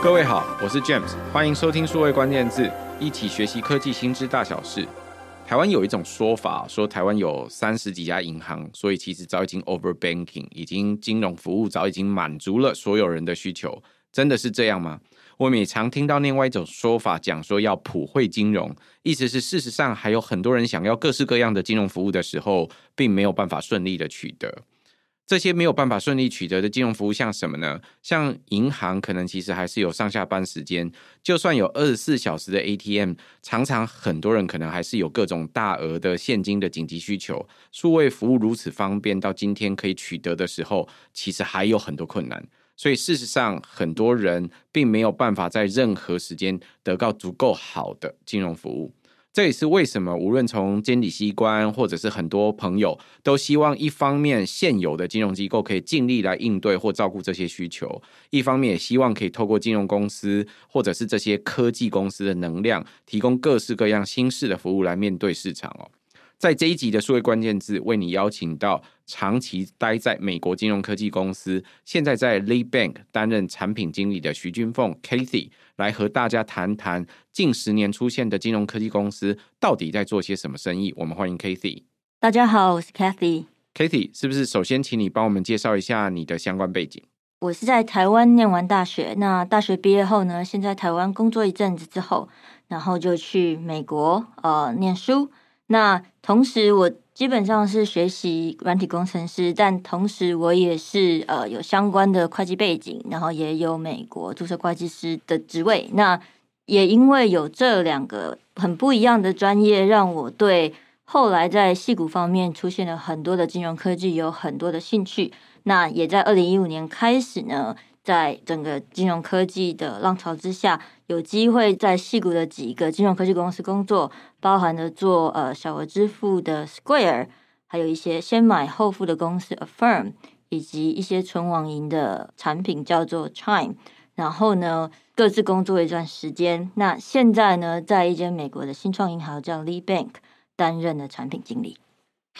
各位好，我是 James，欢迎收听数位关键字，一起学习科技新知大小事。台湾有一种说法，说台湾有三十几家银行，所以其实早已经 over banking，已经金融服务早已经满足了所有人的需求。真的是这样吗？我们也常听到另外一种说法，讲说要普惠金融，意思是事实上还有很多人想要各式各样的金融服务的时候，并没有办法顺利的取得。这些没有办法顺利取得的金融服务，像什么呢？像银行可能其实还是有上下班时间，就算有二十四小时的 ATM，常常很多人可能还是有各种大额的现金的紧急需求。数位服务如此方便，到今天可以取得的时候，其实还有很多困难。所以事实上，很多人并没有办法在任何时间得到足够好的金融服务。这也是为什么，无论从监理机关或者是很多朋友，都希望一方面现有的金融机构可以尽力来应对或照顾这些需求，一方面也希望可以透过金融公司或者是这些科技公司的能量，提供各式各样新式的服务来面对市场哦。在这一集的数位关键字，为你邀请到长期待在美国金融科技公司，现在在 Lead Bank 担任产品经理的徐君凤 Kathy 来和大家谈谈近十年出现的金融科技公司到底在做些什么生意。我们欢迎 Kathy。大家好，我是 Kathy。Kathy，是不是首先请你帮我们介绍一下你的相关背景？我是在台湾念完大学，那大学毕业后呢，先在台湾工作一阵子之后，然后就去美国呃念书。那同时，我基本上是学习软体工程师，但同时我也是呃有相关的会计背景，然后也有美国注册会计师的职位。那也因为有这两个很不一样的专业，让我对后来在戏股方面出现了很多的金融科技有很多的兴趣。那也在二零一五年开始呢。在整个金融科技的浪潮之下，有机会在戏谷的几个金融科技公司工作，包含了做呃小额支付的 Square，还有一些先买后付的公司 Affirm，以及一些纯网银的产品叫做 Chime。然后呢，各自工作一段时间。那现在呢，在一间美国的新创银行叫 Lee Bank 担任了产品经理。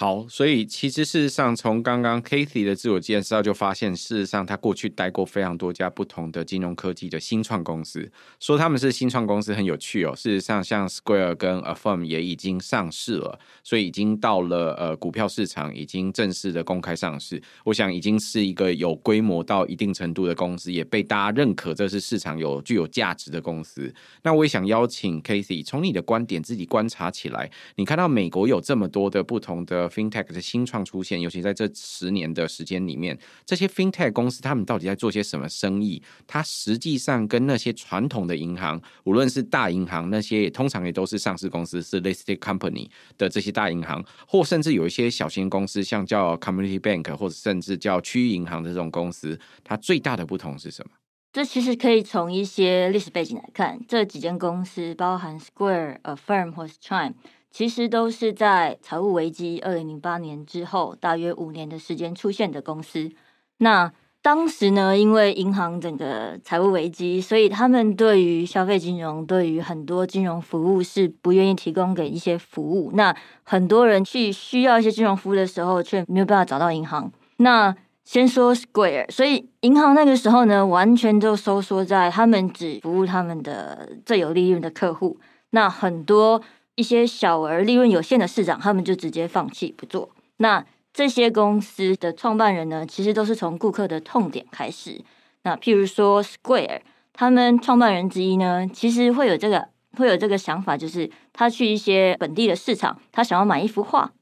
好，所以其实事实上，从刚刚 Kathy 的自我介绍就发现，事实上他过去待过非常多家不同的金融科技的新创公司。说他们是新创公司很有趣哦。事实上，像 Square 跟 Affirm 也已经上市了，所以已经到了呃股票市场，已经正式的公开上市。我想已经是一个有规模到一定程度的公司，也被大家认可，这是市场有具有价值的公司。那我也想邀请 Kathy 从你的观点自己观察起来，你看到美国有这么多的不同的。FinTech 的新创出现，尤其在这十年的时间里面，这些 FinTech 公司他们到底在做些什么生意？它实际上跟那些传统的银行，无论是大银行，那些通常也都是上市公司，是 listed company 的这些大银行，或甚至有一些小型公司，像叫 Community Bank 或者甚至叫区域银行的这种公司，它最大的不同是什么？这其实可以从一些历史背景来看，这几间公司包含 Square、Affirm 或是 Chime。其实都是在财务危机二零零八年之后，大约五年的时间出现的公司。那当时呢，因为银行整个财务危机，所以他们对于消费金融、对于很多金融服务是不愿意提供给一些服务。那很多人去需要一些金融服务的时候，却没有办法找到银行。那先说 Square，所以银行那个时候呢，完全就收缩在他们只服务他们的最有利润的客户。那很多。一些小而利润有限的市长，他们就直接放弃不做。那这些公司的创办人呢，其实都是从顾客的痛点开始。那譬如说 Square，他们创办人之一呢，其实会有这个会有这个想法，就是他去一些本地的市场，他想要买一幅画，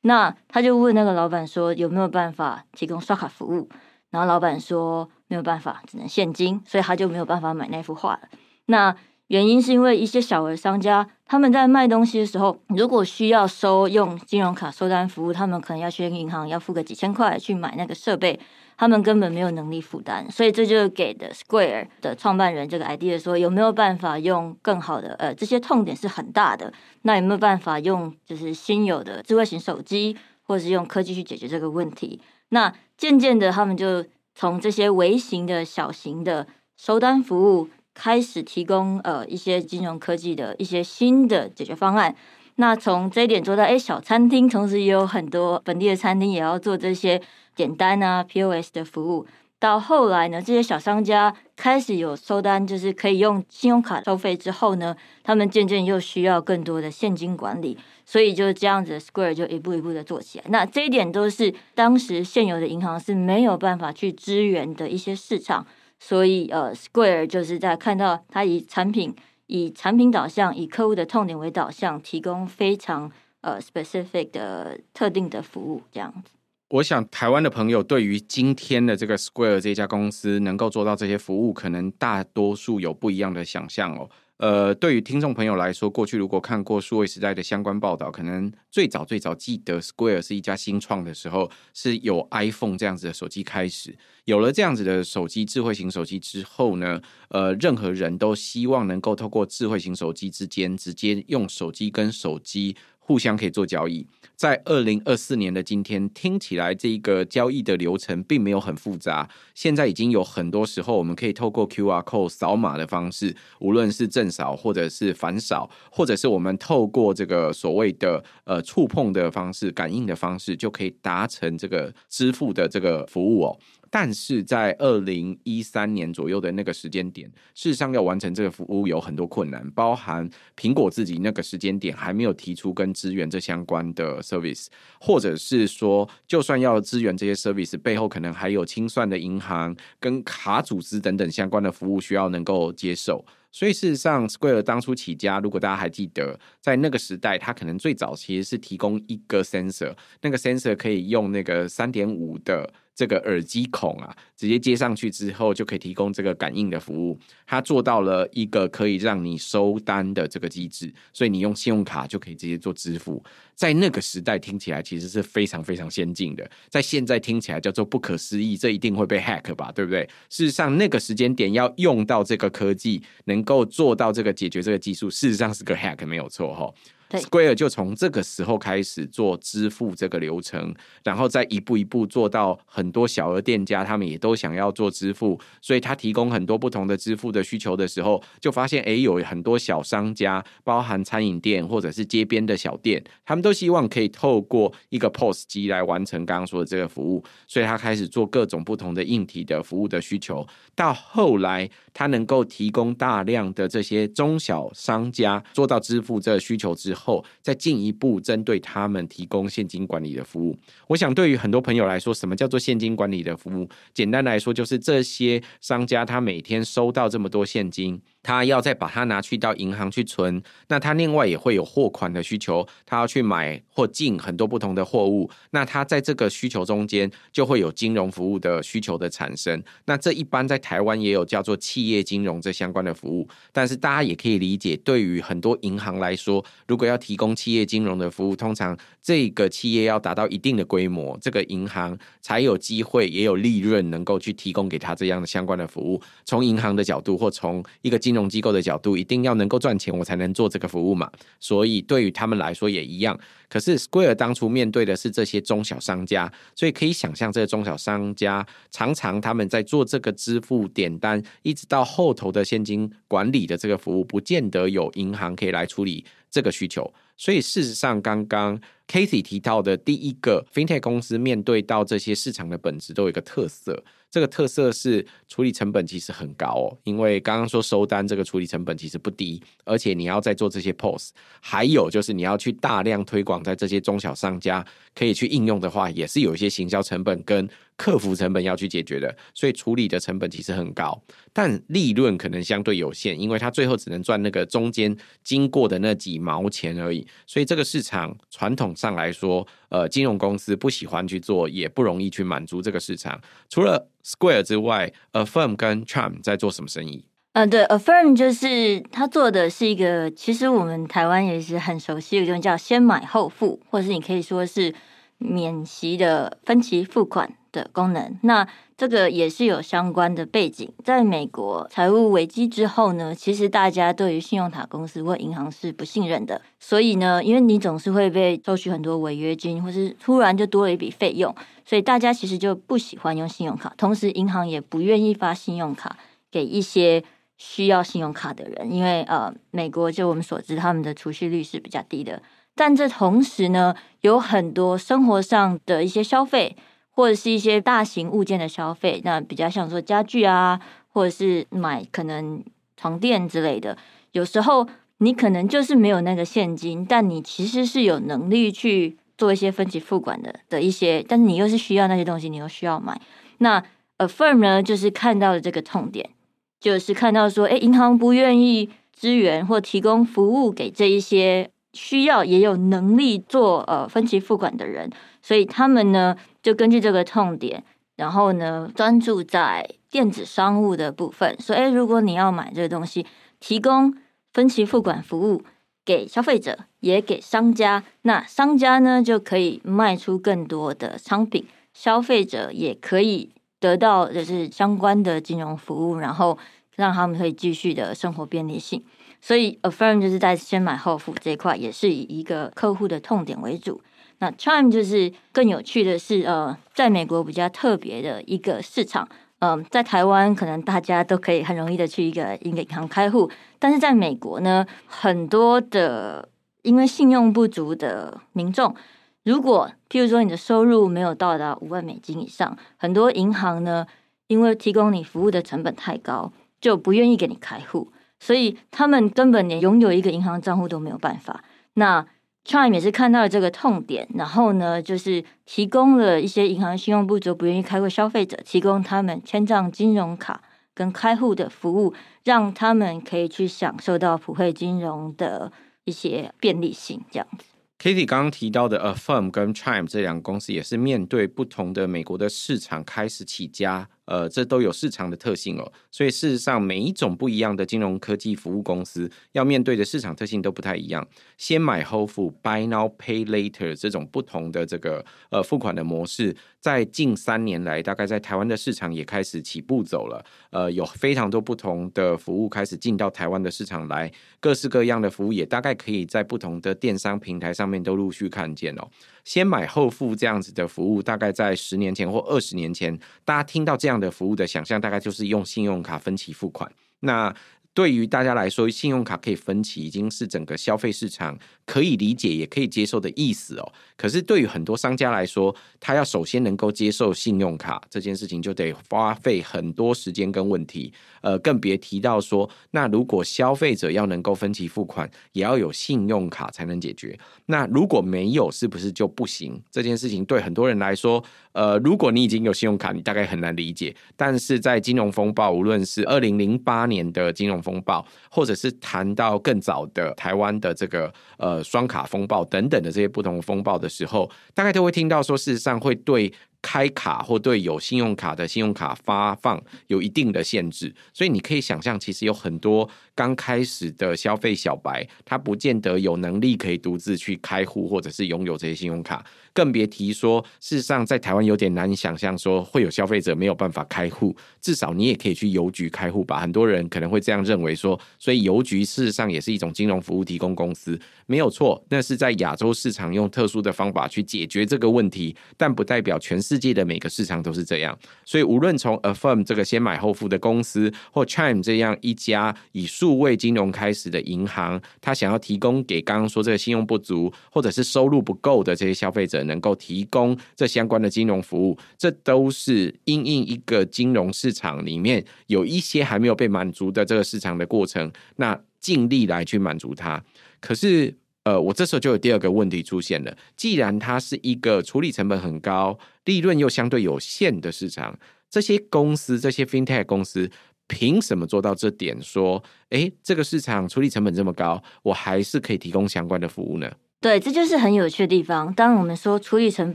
那他就问那个老板说有没有办法提供刷卡服务，然后老板说没有办法，只能现金，所以他就没有办法买那幅画了。那原因是因为一些小额商家，他们在卖东西的时候，如果需要收用金融卡收单服务，他们可能要去银行要付个几千块去买那个设备，他们根本没有能力负担，所以这就给的 Square 的创办人这个 idea 说，有没有办法用更好的，呃，这些痛点是很大的，那有没有办法用就是新有的智慧型手机，或者是用科技去解决这个问题？那渐渐的，他们就从这些微型的小型的收单服务。开始提供呃一些金融科技的一些新的解决方案。那从这一点做到，哎，小餐厅同时也有很多本地的餐厅也要做这些简单啊 POS 的服务。到后来呢，这些小商家开始有收单，就是可以用信用卡收费之后呢，他们渐渐又需要更多的现金管理，所以就这样子，Square 就一步一步的做起来。那这一点都是当时现有的银行是没有办法去支援的一些市场，所以呃，Square 就是在看到它以产品以产品导向，以客户的痛点为导向，提供非常呃 specific 的特定的服务，这样子。我想台湾的朋友对于今天的这个 Square 这家公司能够做到这些服务，可能大多数有不一样的想象哦。呃，对于听众朋友来说，过去如果看过数位时代的相关报道，可能最早最早记得 Square 是一家新创的时候，是有 iPhone 这样子的手机开始。有了这样子的手机，智慧型手机之后呢，呃，任何人都希望能够透过智慧型手机之间直接用手机跟手机互相可以做交易。在二零二四年的今天，听起来这个交易的流程并没有很复杂。现在已经有很多时候，我们可以透过 QR code 扫码的方式，无论是正扫或者是反扫，或者是我们透过这个所谓的呃触碰的方式、感应的方式，就可以达成这个支付的这个服务哦。但是在二零一三年左右的那个时间点，事实上要完成这个服务有很多困难，包含苹果自己那个时间点还没有提出跟支援这相关的 service，或者是说，就算要支援这些 service，背后可能还有清算的银行跟卡组织等等相关的服务需要能够接受。所以事实上，Square 当初起家，如果大家还记得，在那个时代，它可能最早其实是提供一个 sensor，那个 sensor 可以用那个三点五的。这个耳机孔啊，直接接上去之后，就可以提供这个感应的服务。它做到了一个可以让你收单的这个机制，所以你用信用卡就可以直接做支付。在那个时代听起来其实是非常非常先进的，在现在听起来叫做不可思议，这一定会被 hack 吧，对不对？事实上，那个时间点要用到这个科技，能够做到这个解决这个技术，事实上是个 hack，没有错哈。Square 就从这个时候开始做支付这个流程，然后再一步一步做到很多小额店家，他们也都想要做支付，所以他提供很多不同的支付的需求的时候，就发现诶，有很多小商家，包含餐饮店或者是街边的小店，他们都希望可以透过一个 POS 机来完成刚刚说的这个服务，所以他开始做各种不同的硬体的服务的需求，到后来他能够提供大量的这些中小商家做到支付这个需求之后。后再进一步针对他们提供现金管理的服务。我想对于很多朋友来说，什么叫做现金管理的服务？简单来说，就是这些商家他每天收到这么多现金。他要再把它拿去到银行去存，那他另外也会有货款的需求，他要去买或进很多不同的货物，那他在这个需求中间就会有金融服务的需求的产生。那这一般在台湾也有叫做企业金融这相关的服务，但是大家也可以理解，对于很多银行来说，如果要提供企业金融的服务，通常这个企业要达到一定的规模，这个银行才有机会也有利润能够去提供给他这样的相关的服务。从银行的角度或从一个金融机构的角度，一定要能够赚钱，我才能做这个服务嘛。所以对于他们来说也一样。可是 Square 当初面对的是这些中小商家，所以可以想象，这些中小商家常常他们在做这个支付点单，一直到后头的现金管理的这个服务，不见得有银行可以来处理这个需求。所以事实上，刚刚 Cathy 提到的第一个 FinTech 公司面对到这些市场的本质，都有一个特色。这个特色是处理成本其实很高哦，因为刚刚说收单这个处理成本其实不低，而且你要再做这些 POS，还有就是你要去大量推广在这些中小商家可以去应用的话，也是有一些行销成本跟客服成本要去解决的，所以处理的成本其实很高，但利润可能相对有限，因为它最后只能赚那个中间经过的那几毛钱而已，所以这个市场传统上来说，呃，金融公司不喜欢去做，也不容易去满足这个市场。除了 Square 之外，Affirm 跟 Chime 在做什么生意？嗯，对，Affirm 就是他做的是一个，其实我们台湾也是很熟悉的，就叫先买后付，或者是你可以说是免息的分期付款的功能。那这个也是有相关的背景，在美国财务危机之后呢，其实大家对于信用卡公司或银行是不信任的，所以呢，因为你总是会被收取很多违约金，或是突然就多了一笔费用，所以大家其实就不喜欢用信用卡，同时银行也不愿意发信用卡给一些需要信用卡的人，因为呃，美国就我们所知，他们的储蓄率是比较低的，但这同时呢，有很多生活上的一些消费。或者是一些大型物件的消费，那比较像说家具啊，或者是买可能床垫之类的。有时候你可能就是没有那个现金，但你其实是有能力去做一些分期付款的的一些，但是你又是需要那些东西，你又需要买。那 Affirm 呢，就是看到了这个痛点，就是看到说，哎，银行不愿意支援或提供服务给这一些需要也有能力做呃分期付款的人，所以他们呢。就根据这个痛点，然后呢，专注在电子商务的部分，说，诶，如果你要买这个东西，提供分期付款服务给消费者，也给商家，那商家呢就可以卖出更多的商品，消费者也可以得到就是相关的金融服务，然后让他们可以继续的生活便利性。所以，Affirm 就是在先买后付这一块，也是以一个客户的痛点为主。那 Chime 就是更有趣的是，呃，在美国比较特别的一个市场。嗯、在台湾可能大家都可以很容易的去一个一个银行开户，但是在美国呢，很多的因为信用不足的民众，如果譬如说你的收入没有到达五万美金以上，很多银行呢，因为提供你服务的成本太高，就不愿意给你开户，所以他们根本连拥有一个银行账户都没有办法。那 Chime 也是看到了这个痛点，然后呢，就是提供了一些银行信用不足、不愿意开户消费者，提供他们签账金融卡跟开户的服务，让他们可以去享受到普惠金融的一些便利性，这样子。Katie 刚刚提到的 Affirm 跟 Chime 这两个公司，也是面对不同的美国的市场开始起家。呃，这都有市场的特性哦，所以事实上每一种不一样的金融科技服务公司要面对的市场特性都不太一样。先买后付 （Buy Now Pay Later） 这种不同的这个呃付款的模式，在近三年来，大概在台湾的市场也开始起步走了。呃，有非常多不同的服务开始进到台湾的市场来，各式各样的服务也大概可以在不同的电商平台上面都陆续看见哦。先买后付这样子的服务，大概在十年前或二十年前，大家听到这样的服务的想象，大概就是用信用卡分期付款。那对于大家来说，信用卡可以分期，已经是整个消费市场可以理解也可以接受的意思哦。可是对于很多商家来说，他要首先能够接受信用卡这件事情，就得花费很多时间跟问题。呃，更别提到说，那如果消费者要能够分期付款，也要有信用卡才能解决。那如果没有，是不是就不行？这件事情对很多人来说，呃，如果你已经有信用卡，你大概很难理解。但是在金融风暴，无论是二零零八年的金融风暴，或者是谈到更早的台湾的这个呃双卡风暴等等的这些不同风暴的时候，大概都会听到说，事实上会对开卡或对有信用卡的信用卡发放有一定的限制。所以你可以想象，其实有很多刚开始的消费小白，他不见得有能力可以独自去开户或者是拥有这些信用卡。更别提说，事实上在台湾有点难以想象说会有消费者没有办法开户，至少你也可以去邮局开户吧。很多人可能会这样认为说，所以邮局事实上也是一种金融服务提供公司，没有错。那是在亚洲市场用特殊的方法去解决这个问题，但不代表全世界的每个市场都是这样。所以无论从 Affirm 这个先买后付的公司，或 Chime 这样一家以数位金融开始的银行，他想要提供给刚刚说这个信用不足或者是收入不够的这些消费者。能够提供这相关的金融服务，这都是因应一个金融市场里面有一些还没有被满足的这个市场的过程，那尽力来去满足它。可是，呃，我这时候就有第二个问题出现了：既然它是一个处理成本很高、利润又相对有限的市场，这些公司、这些 FinTech 公司凭什么做到这点？说，诶，这个市场处理成本这么高，我还是可以提供相关的服务呢？对，这就是很有趣的地方。当我们说处理成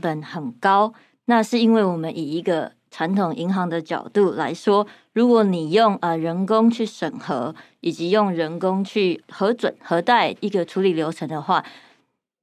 本很高，那是因为我们以一个传统银行的角度来说，如果你用呃人工去审核，以及用人工去核准核贷一个处理流程的话，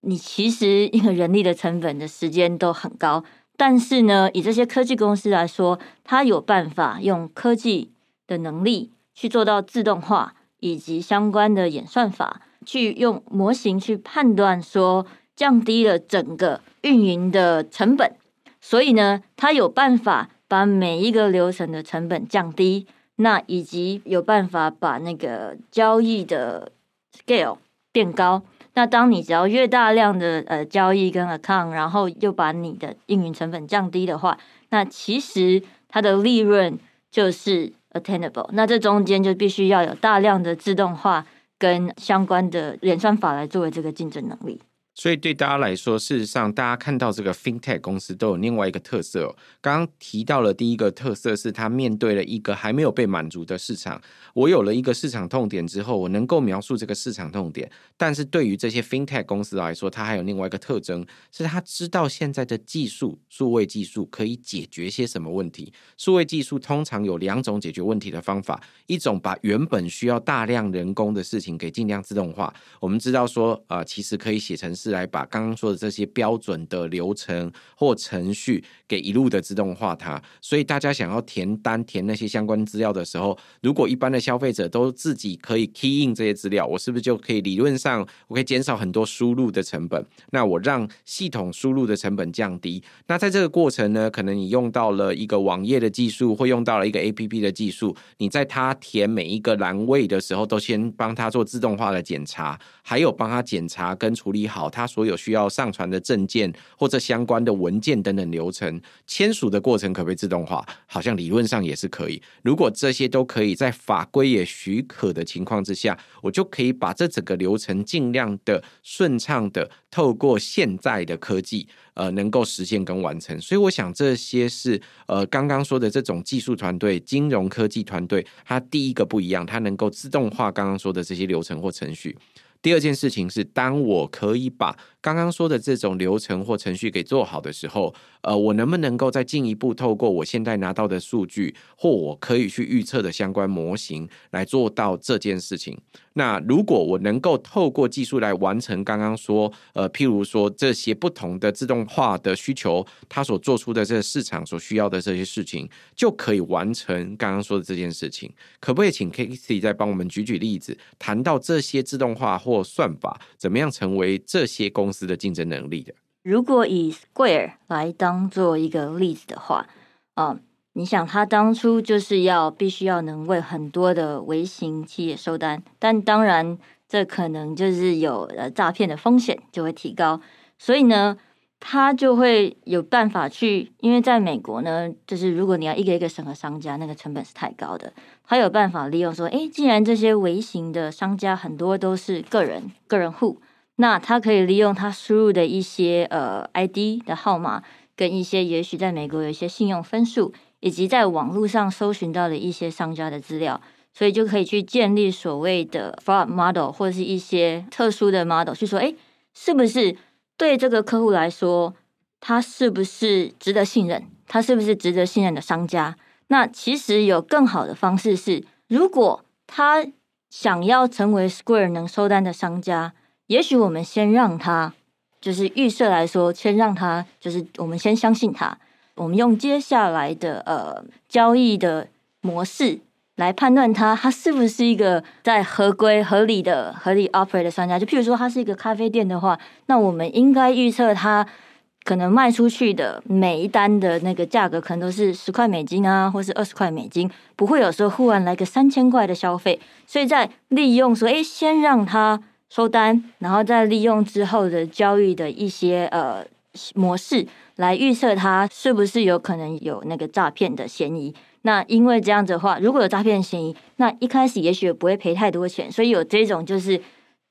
你其实一个人力的成本的时间都很高。但是呢，以这些科技公司来说，它有办法用科技的能力去做到自动化，以及相关的演算法。去用模型去判断，说降低了整个运营的成本，所以呢，它有办法把每一个流程的成本降低，那以及有办法把那个交易的 scale 变高，那当你只要越大量的呃交易跟 account，然后又把你的运营成本降低的话，那其实它的利润就是 attainable。那这中间就必须要有大量的自动化跟相关的演算法来作为这个竞争能力。所以对大家来说，事实上，大家看到这个 FinTech 公司都有另外一个特色哦。刚刚提到了第一个特色是，它面对了一个还没有被满足的市场。我有了一个市场痛点之后，我能够描述这个市场痛点。但是对于这些 FinTech 公司来说，它还有另外一个特征，是它知道现在的技术，数位技术可以解决些什么问题。数位技术通常有两种解决问题的方法：一种把原本需要大量人工的事情给尽量自动化。我们知道说，呃，其实可以写成是。来把刚刚说的这些标准的流程或程序给一路的自动化它，所以大家想要填单填那些相关资料的时候，如果一般的消费者都自己可以 key in 这些资料，我是不是就可以理论上我可以减少很多输入的成本？那我让系统输入的成本降低。那在这个过程呢，可能你用到了一个网页的技术，或用到了一个 APP 的技术，你在它填每一个栏位的时候，都先帮他做自动化的检查，还有帮他检查跟处理好。他所有需要上传的证件或者相关的文件等等流程，签署的过程可不可以自动化？好像理论上也是可以。如果这些都可以在法规也许可的情况之下，我就可以把这整个流程尽量的顺畅的透过现在的科技，呃，能够实现跟完成。所以我想这些是呃刚刚说的这种技术团队、金融科技团队，它第一个不一样，它能够自动化刚刚说的这些流程或程序。第二件事情是，当我可以把刚刚说的这种流程或程序给做好的时候，呃，我能不能够再进一步透过我现在拿到的数据，或我可以去预测的相关模型来做到这件事情？那如果我能够透过技术来完成刚刚说，呃，譬如说这些不同的自动化的需求，它所做出的这个市场所需要的这些事情，就可以完成刚刚说的这件事情。可不可以请 Casey 再帮我们举举例子，谈到这些自动化或算法怎么样成为这些公司的竞争能力的。如果以 Square 来当做一个例子的话，啊，你想他当初就是要必须要能为很多的微型企业收单，但当然这可能就是有呃诈骗的风险就会提高，所以呢，他就会有办法去，因为在美国呢，就是如果你要一个一个审核商家，那个成本是太高的，他有办法利用说，诶，既然这些微型的商家很多都是个人个人户。那他可以利用他输入的一些呃 ID 的号码，跟一些也许在美国有一些信用分数，以及在网络上搜寻到的一些商家的资料，所以就可以去建立所谓的 fraud model 或者是一些特殊的 model，去说，哎，是不是对这个客户来说，他是不是值得信任？他是不是值得信任的商家？那其实有更好的方式是，如果他想要成为 Square 能收单的商家。也许我们先让他，就是预设来说，先让他，就是我们先相信他。我们用接下来的呃交易的模式来判断他，他是不是一个在合规、合理的、合理 operate 的商家。就譬如说，他是一个咖啡店的话，那我们应该预测他可能卖出去的每一单的那个价格，可能都是十块美金啊，或是二十块美金，不会有时候忽然来个三千块的消费。所以在利用说，哎，先让他。收单，然后再利用之后的交易的一些呃模式来预测它是不是有可能有那个诈骗的嫌疑。那因为这样子的话，如果有诈骗嫌疑，那一开始也许不会赔太多钱。所以有这种就是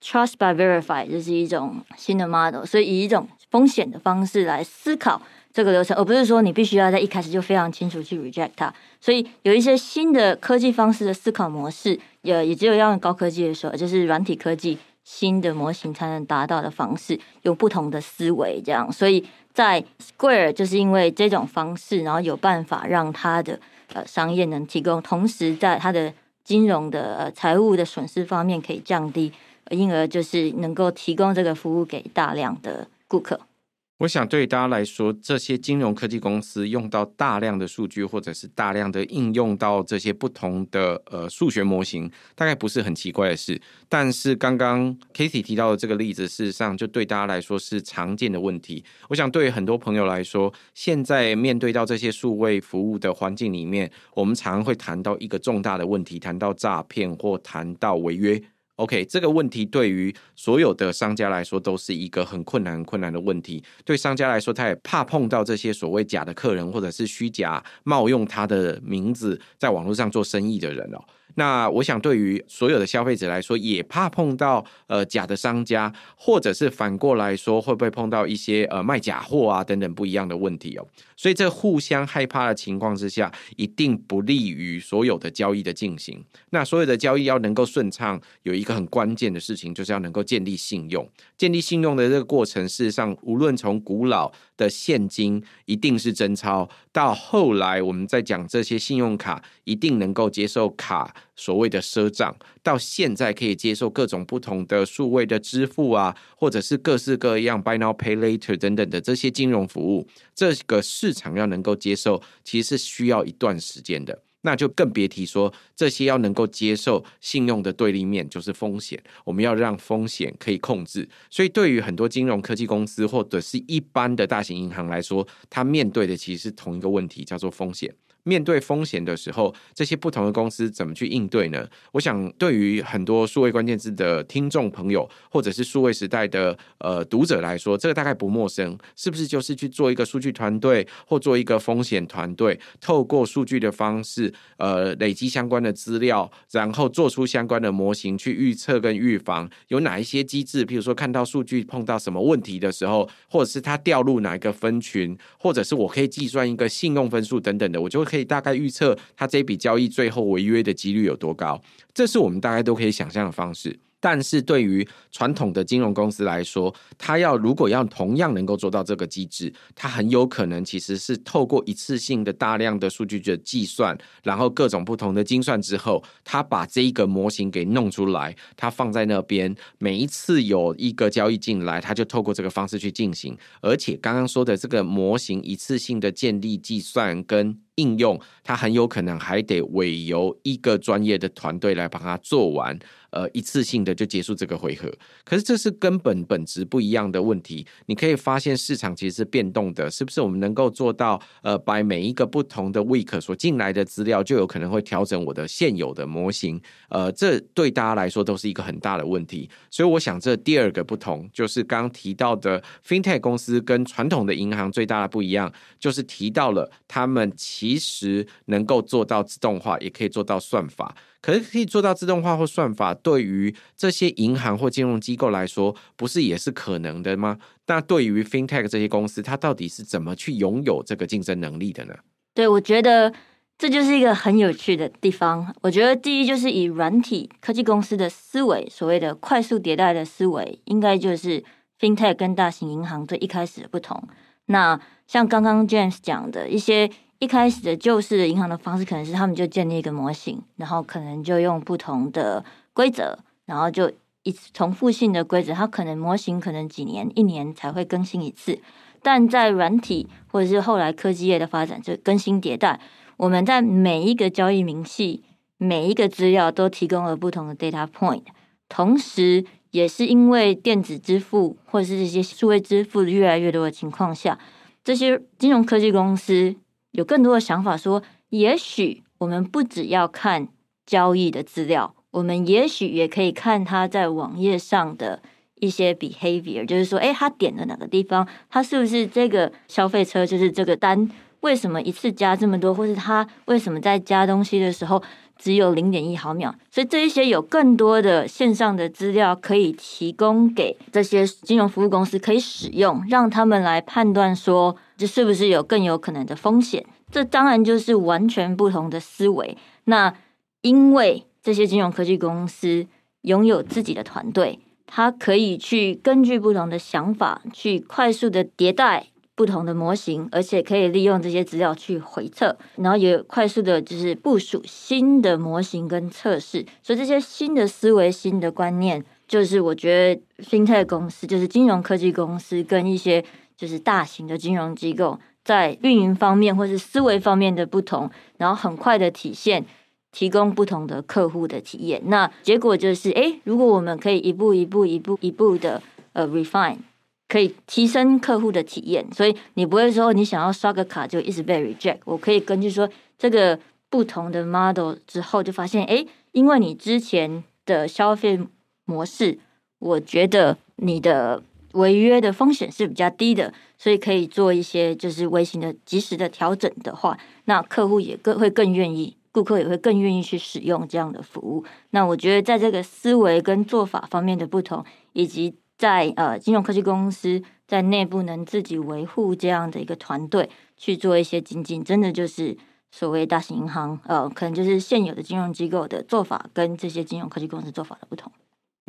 trust by verify，就是一种新的 model。所以以一种风险的方式来思考这个流程，而不是说你必须要在一开始就非常清楚去 reject 它。所以有一些新的科技方式的思考模式，也也只有要用高科技的时候，就是软体科技。新的模型才能达到的方式，有不同的思维，这样，所以在 Square 就是因为这种方式，然后有办法让它的呃商业能提供，同时在它的金融的呃财务的损失方面可以降低，因而就是能够提供这个服务给大量的顾客。我想对大家来说，这些金融科技公司用到大量的数据，或者是大量的应用到这些不同的呃数学模型，大概不是很奇怪的事。但是刚刚 Katie 提到的这个例子，事实上就对大家来说是常见的问题。我想对于很多朋友来说，现在面对到这些数位服务的环境里面，我们常会谈到一个重大的问题，谈到诈骗或谈到违约。OK，这个问题对于所有的商家来说都是一个很困难、很困难的问题。对商家来说，他也怕碰到这些所谓假的客人，或者是虚假冒用他的名字在网络上做生意的人哦。那我想，对于所有的消费者来说，也怕碰到呃假的商家，或者是反过来说，会不会碰到一些呃卖假货啊等等不一样的问题哦。所以，这互相害怕的情况之下，一定不利于所有的交易的进行。那所有的交易要能够顺畅，有一个很关键的事情，就是要能够建立信用。建立信用的这个过程，事实上，无论从古老的现金一定是真钞，到后来我们在讲这些信用卡一定能够接受卡。所谓的赊账，到现在可以接受各种不同的数位的支付啊，或者是各式各样 Buy Now Pay Later 等等的这些金融服务，这个市场要能够接受，其实是需要一段时间的。那就更别提说这些要能够接受信用的对立面就是风险，我们要让风险可以控制。所以对于很多金融科技公司或者是一般的大型银行来说，它面对的其实是同一个问题，叫做风险。面对风险的时候，这些不同的公司怎么去应对呢？我想，对于很多数位关键字的听众朋友，或者是数位时代的呃读者来说，这个大概不陌生。是不是就是去做一个数据团队，或做一个风险团队，透过数据的方式，呃，累积相关的资料，然后做出相关的模型去预测跟预防有哪一些机制？譬如说，看到数据碰到什么问题的时候，或者是它掉入哪一个分群，或者是我可以计算一个信用分数等等的，我就。可以大概预测他这笔交易最后违约的几率有多高，这是我们大概都可以想象的方式。但是对于传统的金融公司来说，它要如果要同样能够做到这个机制，它很有可能其实是透过一次性的大量的数据的计算，然后各种不同的精算之后，它把这一个模型给弄出来，它放在那边，每一次有一个交易进来，它就透过这个方式去进行。而且刚刚说的这个模型一次性的建立、计算跟应用，它很有可能还得委由一个专业的团队来帮它做完。呃，一次性的就结束这个回合，可是这是根本本质不一样的问题。你可以发现市场其实是变动的，是不是？我们能够做到呃，把每一个不同的 week 所进来的资料，就有可能会调整我的现有的模型。呃，这对大家来说都是一个很大的问题。所以我想，这第二个不同就是刚刚提到的 FinTech 公司跟传统的银行最大的不一样，就是提到了他们其其实能够做到自动化，也可以做到算法。可是可以做到自动化或算法，对于这些银行或金融机构来说，不是也是可能的吗？那对于 FinTech 这些公司，它到底是怎么去拥有这个竞争能力的呢？对，我觉得这就是一个很有趣的地方。我觉得第一就是以软体科技公司的思维，所谓的快速迭代的思维，应该就是 FinTech 跟大型银行最一开始的不同。那像刚刚 James 讲的一些。一开始的旧式的银行的方式，可能是他们就建立一个模型，然后可能就用不同的规则，然后就一次重复性的规则，它可能模型可能几年、一年才会更新一次。但在软体或者是后来科技业的发展，就更新迭代，我们在每一个交易明细、每一个资料都提供了不同的 data point，同时也是因为电子支付或者是这些数位支付越来越多的情况下，这些金融科技公司。有更多的想法说，也许我们不只要看交易的资料，我们也许也可以看他在网页上的一些 behavior，就是说，哎，他点了哪个地方，他是不是这个消费车，就是这个单，为什么一次加这么多，或是他为什么在加东西的时候只有零点一毫秒？所以这一些有更多的线上的资料可以提供给这些金融服务公司可以使用，让他们来判断说。这是不是有更有可能的风险？这当然就是完全不同的思维。那因为这些金融科技公司拥有自己的团队，它可以去根据不同的想法去快速的迭代不同的模型，而且可以利用这些资料去回测，然后也快速的就是部署新的模型跟测试。所以这些新的思维、新的观念，就是我觉得 FinTech 公司，就是金融科技公司跟一些。就是大型的金融机构在运营方面或是思维方面的不同，然后很快的体现，提供不同的客户的体验。那结果就是，诶，如果我们可以一步一步、一步一步的呃 refine，可以提升客户的体验。所以你不会说你想要刷个卡就一直被 reject。我可以根据说这个不同的 model 之后，就发现，诶，因为你之前的消费模式，我觉得你的违约的风险是比较低的，所以可以做一些就是微型的及时的调整的话，那客户也更会更愿意，顾客也会更愿意去使用这样的服务。那我觉得在这个思维跟做法方面的不同，以及在呃金融科技公司在内部能自己维护这样的一个团队去做一些精进，真的就是。所谓大型银行，呃，可能就是现有的金融机构的做法跟这些金融科技公司做法的不同。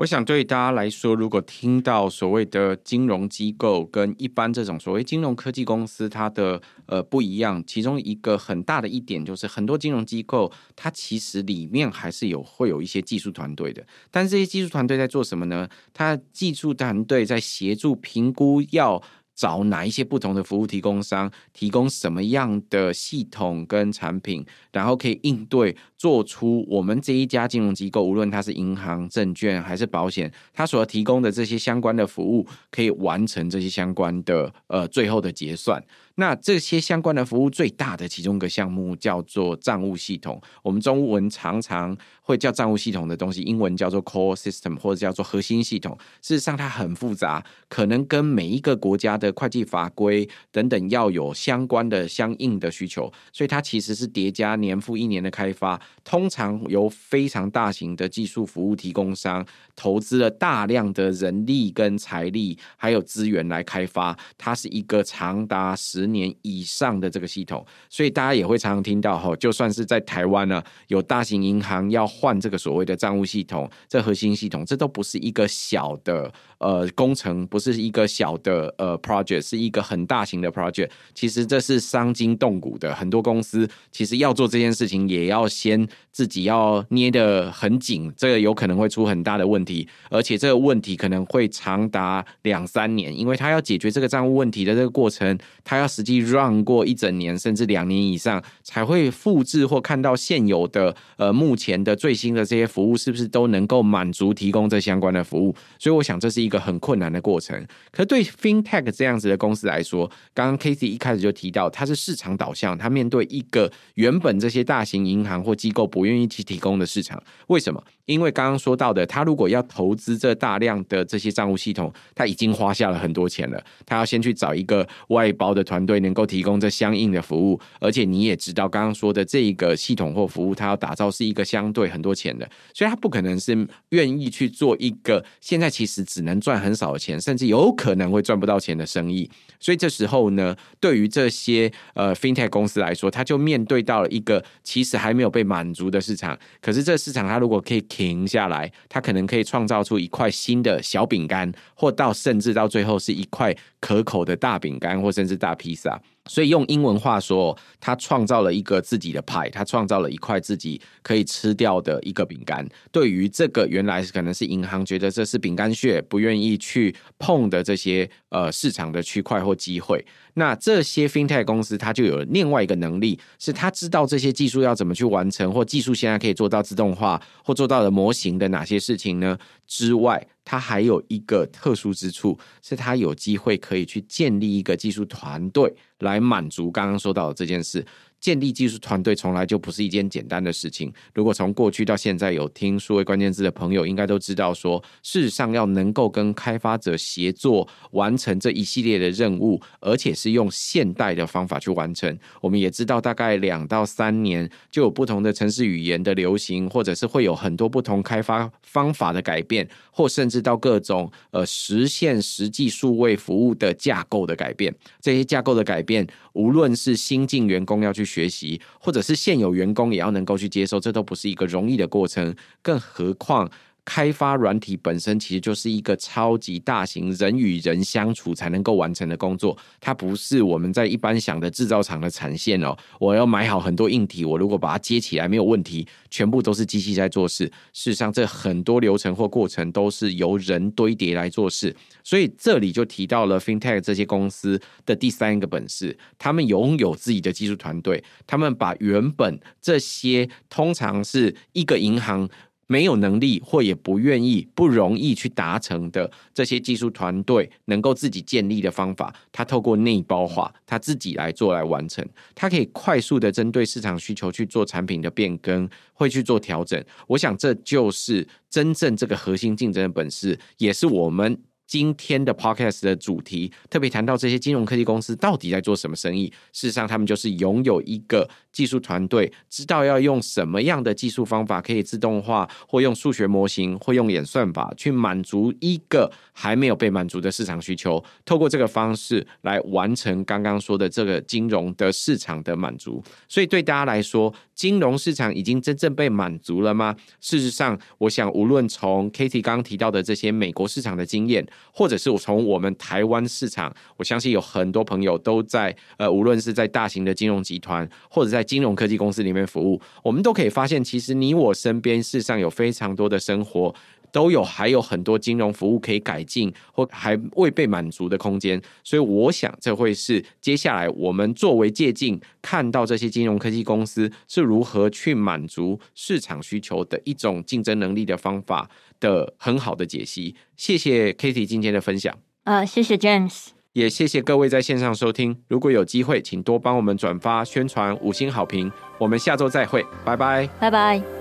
我想对大家来说，如果听到所谓的金融机构跟一般这种所谓金融科技公司，它的呃不一样，其中一个很大的一点就是，很多金融机构它其实里面还是有会有一些技术团队的，但是这些技术团队在做什么呢？它技术团队在协助评估要。找哪一些不同的服务提供商，提供什么样的系统跟产品，然后可以应对做出我们这一家金融机构，无论它是银行、证券还是保险，它所提供的这些相关的服务，可以完成这些相关的呃最后的结算。那这些相关的服务最大的其中一个项目叫做账务系统，我们中文常常会叫账务系统的东西，英文叫做 core system 或者叫做核心系统。事实上它很复杂，可能跟每一个国家的会计法规等等要有相关的相应的需求，所以它其实是叠加年复一年的开发，通常由非常大型的技术服务提供商投资了大量的人力跟财力还有资源来开发，它是一个长达十。年以上的这个系统，所以大家也会常常听到哈，就算是在台湾呢，有大型银行要换这个所谓的账务系统，这核心系统，这都不是一个小的呃工程，不是一个小的呃 project，是一个很大型的 project。其实这是伤筋动骨的，很多公司其实要做这件事情，也要先自己要捏得很紧，这个有可能会出很大的问题，而且这个问题可能会长达两三年，因为他要解决这个账务问题的这个过程，他要。实际 run 过一整年甚至两年以上，才会复制或看到现有的呃目前的最新的这些服务是不是都能够满足提供这相关的服务？所以我想这是一个很困难的过程。可对 FinTech 这样子的公司来说，刚刚 Casey 一开始就提到，它是市场导向，它面对一个原本这些大型银行或机构不愿意去提供的市场，为什么？因为刚刚说到的，他如果要投资这大量的这些账务系统，他已经花下了很多钱了，他要先去找一个外包的团。队能够提供这相应的服务，而且你也知道，刚刚说的这一个系统或服务，它要打造是一个相对很多钱的，所以它不可能是愿意去做一个现在其实只能赚很少的钱，甚至有可能会赚不到钱的生意。所以这时候呢，对于这些呃 FinTech 公司来说，他就面对到了一个其实还没有被满满足的市场。可是这市场它如果可以停下来，它可能可以创造出一块新的小饼干，或到甚至到最后是一块可口的大饼干，或甚至大披萨。所以用英文话说，他创造了一个自己的派，他创造了一块自己可以吃掉的一个饼干。对于这个原来可能是银行觉得这是饼干屑，不愿意去碰的这些呃市场的区块或机会，那这些 FinTech 公司它就有另外一个能力，是他知道这些技术要怎么去完成，或技术现在可以做到自动化或做到的模型的哪些事情呢？之外。它还有一个特殊之处，是它有机会可以去建立一个技术团队，来满足刚刚说到的这件事。建立技术团队从来就不是一件简单的事情。如果从过去到现在有听数位关键字的朋友，应该都知道说，事实上要能够跟开发者协作完成这一系列的任务，而且是用现代的方法去完成。我们也知道，大概两到三年就有不同的程式语言的流行，或者是会有很多不同开发方法的改变，或甚至到各种呃实现实际数位服务的架构的改变。这些架构的改变，无论是新进员工要去学习，或者是现有员工也要能够去接受，这都不是一个容易的过程，更何况。开发软体本身其实就是一个超级大型人与人相处才能够完成的工作，它不是我们在一般想的制造厂的产线哦。我要买好很多硬体，我如果把它接起来没有问题，全部都是机器在做事。事实上，这很多流程或过程都是由人堆叠来做事。所以这里就提到了 FinTech 这些公司的第三个本事，他们拥有自己的技术团队，他们把原本这些通常是一个银行。没有能力或也不愿意、不容易去达成的这些技术团队能够自己建立的方法，他透过内包化，他自己来做来完成，他可以快速的针对市场需求去做产品的变更，会去做调整。我想这就是真正这个核心竞争的本事，也是我们。今天的 podcast 的主题特别谈到这些金融科技公司到底在做什么生意。事实上，他们就是拥有一个技术团队，知道要用什么样的技术方法可以自动化，或用数学模型，或用演算法去满足一个还没有被满足的市场需求。透过这个方式来完成刚刚说的这个金融的市场的满足。所以对大家来说，金融市场已经真正被满足了吗？事实上，我想无论从 Katie 刚刚提到的这些美国市场的经验，或者是我从我们台湾市场，我相信有很多朋友都在呃，无论是在大型的金融集团，或者在金融科技公司里面服务，我们都可以发现，其实你我身边事实上有非常多的生活。都有还有很多金融服务可以改进或还未被满足的空间，所以我想这会是接下来我们作为借镜，看到这些金融科技公司是如何去满足市场需求的一种竞争能力的方法的很好的解析。谢谢 Katie 今天的分享。呃，谢谢 James，也谢谢各位在线上收听。如果有机会，请多帮我们转发宣传，五星好评。我们下周再会，拜拜，拜拜。